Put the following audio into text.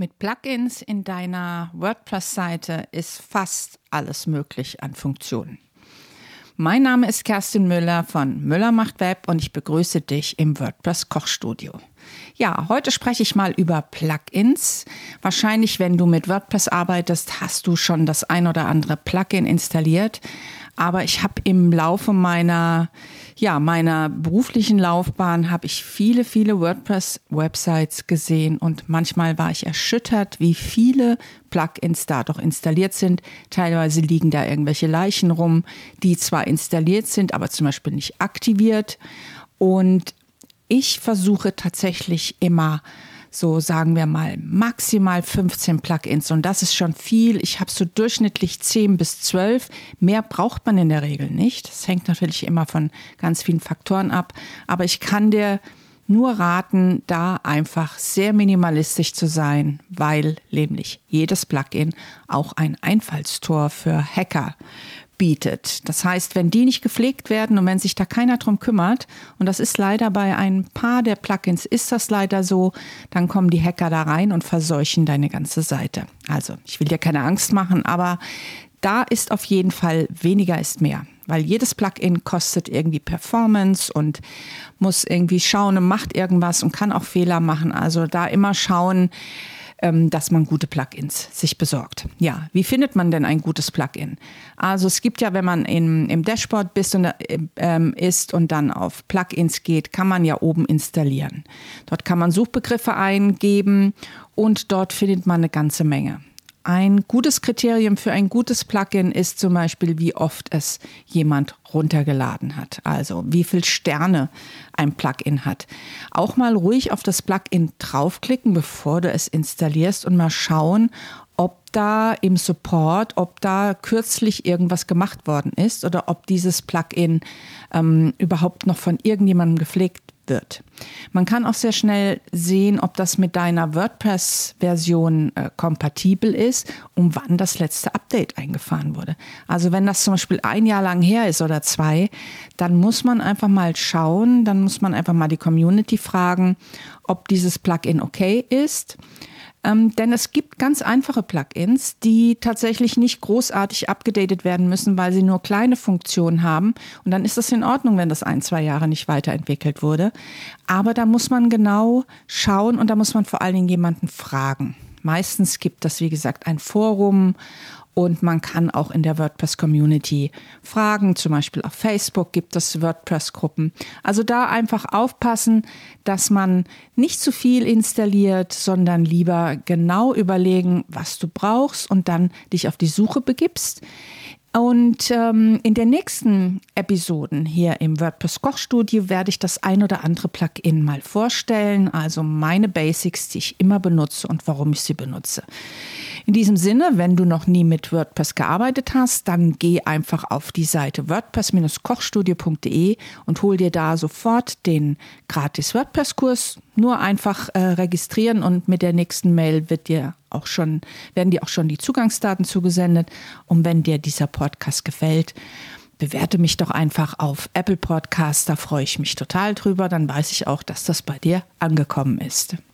Mit Plugins in deiner WordPress-Seite ist fast alles möglich an Funktionen. Mein Name ist Kerstin Müller von Müller macht Web und ich begrüße dich im WordPress Kochstudio. Ja, heute spreche ich mal über Plugins. Wahrscheinlich, wenn du mit WordPress arbeitest, hast du schon das ein oder andere Plugin installiert. Aber ich habe im Laufe meiner, ja, meiner beruflichen Laufbahn habe ich viele, viele WordPress-Websites gesehen und manchmal war ich erschüttert, wie viele Plugins da doch installiert sind. Teilweise liegen da irgendwelche Leichen rum, die zwar installiert sind, aber zum Beispiel nicht aktiviert. Und ich versuche tatsächlich immer so sagen wir mal maximal 15 Plugins und das ist schon viel. Ich habe so durchschnittlich 10 bis 12. Mehr braucht man in der Regel nicht. Das hängt natürlich immer von ganz vielen Faktoren ab, aber ich kann dir nur raten, da einfach sehr minimalistisch zu sein, weil nämlich jedes Plugin auch ein Einfallstor für Hacker bietet. Das heißt, wenn die nicht gepflegt werden und wenn sich da keiner drum kümmert, und das ist leider bei ein paar der Plugins ist das leider so, dann kommen die Hacker da rein und verseuchen deine ganze Seite. Also, ich will dir keine Angst machen, aber da ist auf jeden Fall weniger ist mehr, weil jedes Plugin kostet irgendwie Performance und muss irgendwie schauen und macht irgendwas und kann auch Fehler machen. Also da immer schauen, dass man gute Plugins sich besorgt. Ja, wie findet man denn ein gutes Plugin? Also es gibt ja, wenn man in, im Dashboard bist und, ähm, ist und dann auf Plugins geht, kann man ja oben installieren. Dort kann man Suchbegriffe eingeben und dort findet man eine ganze Menge. Ein gutes Kriterium für ein gutes Plugin ist zum Beispiel, wie oft es jemand runtergeladen hat. Also wie viele Sterne ein Plugin hat. Auch mal ruhig auf das Plugin draufklicken, bevor du es installierst und mal schauen, ob da im Support, ob da kürzlich irgendwas gemacht worden ist oder ob dieses Plugin ähm, überhaupt noch von irgendjemandem gepflegt wird. Man kann auch sehr schnell sehen, ob das mit deiner WordPress-Version äh, kompatibel ist und wann das letzte Update eingefahren wurde. Also wenn das zum Beispiel ein Jahr lang her ist oder zwei, dann muss man einfach mal schauen, dann muss man einfach mal die Community fragen, ob dieses Plugin okay ist. Ähm, denn es gibt ganz einfache Plugins, die tatsächlich nicht großartig abgedatet werden müssen, weil sie nur kleine Funktionen haben. Und dann ist das in Ordnung, wenn das ein, zwei Jahre nicht weiterentwickelt wurde. Aber da muss man genau schauen und da muss man vor allen Dingen jemanden fragen. Meistens gibt es, wie gesagt, ein Forum und man kann auch in der WordPress-Community fragen. Zum Beispiel auf Facebook gibt es WordPress-Gruppen. Also da einfach aufpassen, dass man nicht zu viel installiert, sondern lieber genau überlegen, was du brauchst und dann dich auf die Suche begibst. Und ähm, in den nächsten Episoden hier im WordPress Kochstudio werde ich das ein oder andere Plugin mal vorstellen, also meine Basics, die ich immer benutze und warum ich sie benutze. In diesem Sinne, wenn du noch nie mit WordPress gearbeitet hast, dann geh einfach auf die Seite wordpress-kochstudio.de und hol dir da sofort den gratis WordPress-Kurs. Nur einfach äh, registrieren und mit der nächsten Mail wird dir auch schon, werden dir auch schon die Zugangsdaten zugesendet. Und wenn dir dieser Podcast gefällt, bewerte mich doch einfach auf Apple Podcast. Da freue ich mich total drüber. Dann weiß ich auch, dass das bei dir angekommen ist.